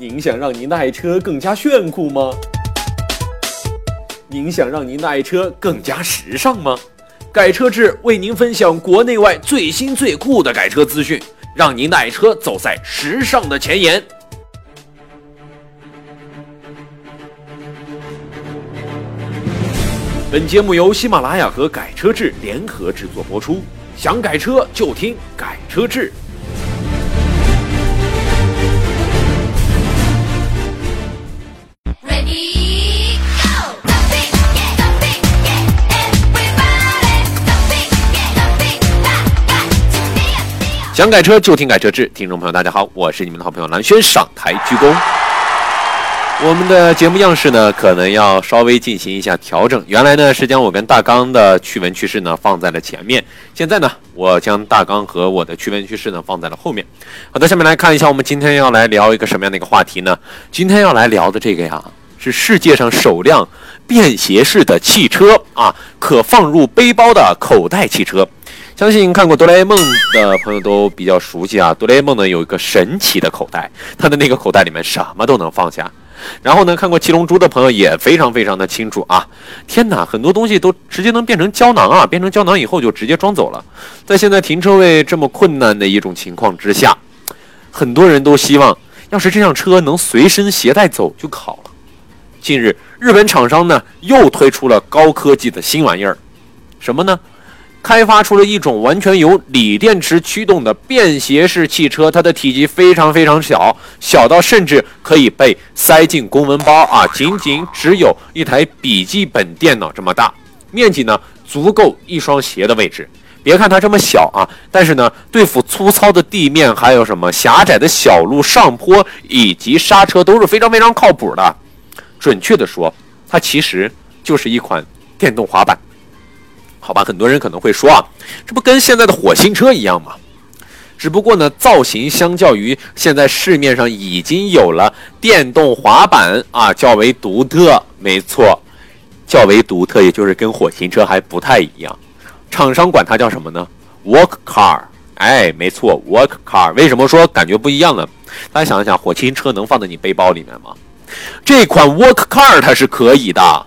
您想让您的爱车更加炫酷吗？您想让您的爱车更加时尚吗？改车志为您分享国内外最新最酷的改车资讯，让您的爱车走在时尚的前沿。本节目由喜马拉雅和改车志联合制作播出。想改车就听改车志。想改车就听改车志，听众朋友大家好，我是你们的好朋友蓝轩，上台鞠躬。我们的节目样式呢，可能要稍微进行一下调整。原来呢是将我跟大纲的趣闻趣事呢放在了前面，现在呢我将大纲和我的趣闻趣事呢放在了后面。好的，下面来看一下我们今天要来聊一个什么样的一个话题呢？今天要来聊的这个呀，是世界上首辆便携式的汽车啊，可放入背包的口袋汽车。相信看过哆啦 A 梦的朋友都比较熟悉啊。哆啦 A 梦呢有一个神奇的口袋，它的那个口袋里面什么都能放下。然后呢，看过七龙珠的朋友也非常非常的清楚啊。天哪，很多东西都直接能变成胶囊啊！变成胶囊以后就直接装走了。在现在停车位这么困难的一种情况之下，很多人都希望，要是这辆车能随身携带走就好了。近日，日本厂商呢又推出了高科技的新玩意儿，什么呢？开发出了一种完全由锂电池驱动的便携式汽车，它的体积非常非常小，小到甚至可以被塞进公文包啊，仅仅只有一台笔记本电脑这么大，面积呢足够一双鞋的位置。别看它这么小啊，但是呢，对付粗糙的地面，还有什么狭窄的小路、上坡以及刹车都是非常非常靠谱的。准确的说，它其实就是一款电动滑板。好吧，很多人可能会说啊，这不跟现在的火星车一样吗？只不过呢，造型相较于现在市面上已经有了电动滑板啊，较为独特。没错，较为独特，也就是跟火星车还不太一样。厂商管它叫什么呢？Walk car。哎，没错，Walk car。为什么说感觉不一样呢？大家想一想，火星车能放在你背包里面吗？这款 Walk car 它是可以的。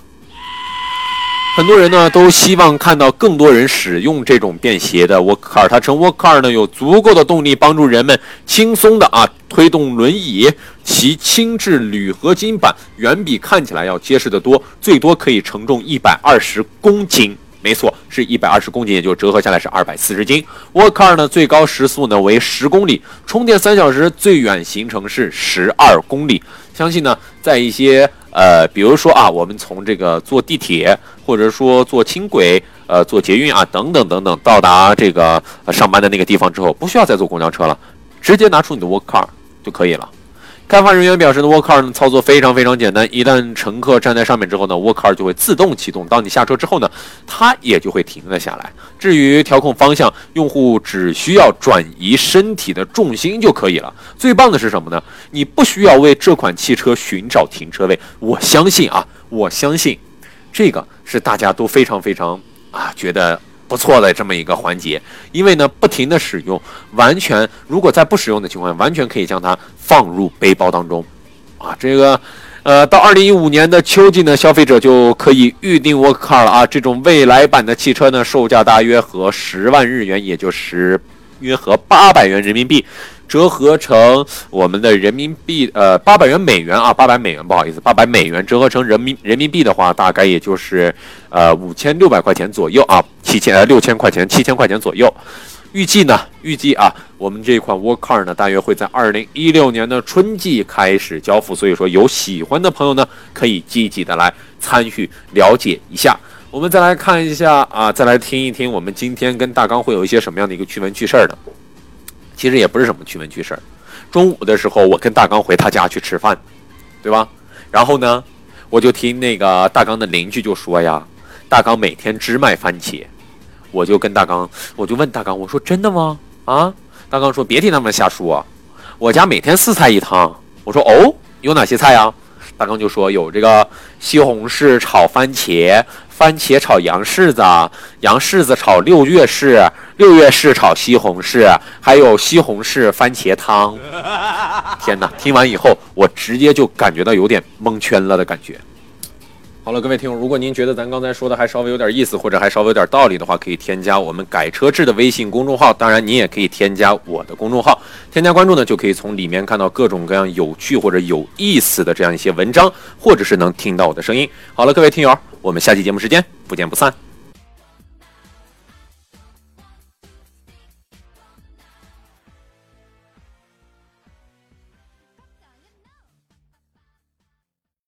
很多人呢都希望看到更多人使用这种便携的 walk car，它乘 walk car 呢有足够的动力帮助人们轻松的啊推动轮椅，其轻质铝合金板远比看起来要结实的多，最多可以承重一百二十公斤。没错，是一百二十公斤，也就折合下来是二百四十斤。Walk car 呢最高时速呢为十公里，充电三小时，最远行程是十二公里。相信呢，在一些呃，比如说啊，我们从这个坐地铁，或者说坐轻轨，呃，坐捷运啊，等等等等，到达这个、上班的那个地方之后，不需要再坐公交车了，直接拿出你的 work car 就可以了。开发人员表示呢，Walk car 呢操作非常非常简单，一旦乘客站在上面之后呢，Walk car 就会自动启动。当你下车之后呢，它也就会停了下来。至于调控方向，用户只需要转移身体的重心就可以了。最棒的是什么呢？你不需要为这款汽车寻找停车位。我相信啊，我相信这个是大家都非常非常啊觉得不错的这么一个环节，因为呢，不停的使用，完全如果在不使用的情况下，完全可以将它放入背包当中，啊，这个，呃，到二零一五年的秋季呢，消费者就可以预定 w o r k Car 了啊。这种未来版的汽车呢，售价大约合十万日元，也就是约合八百元人民币，折合成我们的人民币，呃，八百元美元啊，八百美元，不好意思，八百美元折合成人民人民币的话，大概也就是呃五千六百块钱左右啊，七千呃六千块钱，七千块钱左右。预计呢，预计啊，我们这款 Walk Car 呢，大约会在二零一六年的春季开始交付，所以说有喜欢的朋友呢，可以积极的来参与了解一下。我们再来看一下啊，再来听一听我们今天跟大纲会有一些什么样的一个趣闻趣事儿的？其实也不是什么趣闻趣事儿。中午的时候，我跟大刚回他家去吃饭，对吧？然后呢，我就听那个大刚的邻居就说呀，大刚每天只买番茄。我就跟大刚，我就问大刚，我说真的吗？啊，大刚说别听他们瞎说，我家每天四菜一汤。我说哦，有哪些菜呀？大刚就说有这个西红柿炒番茄，番茄炒洋柿子，洋柿子炒六月柿，六月是炒西红柿，还有西红柿番茄汤。天哪！听完以后，我直接就感觉到有点蒙圈了的感觉。好了，各位听众，如果您觉得咱刚才说的还稍微有点意思，或者还稍微有点道理的话，可以添加我们改车志的微信公众号。当然，您也可以添加我的公众号。添加关注呢，就可以从里面看到各种各样有趣或者有意思的这样一些文章，或者是能听到我的声音。好了，各位听友，我们下期节目时间不见不散。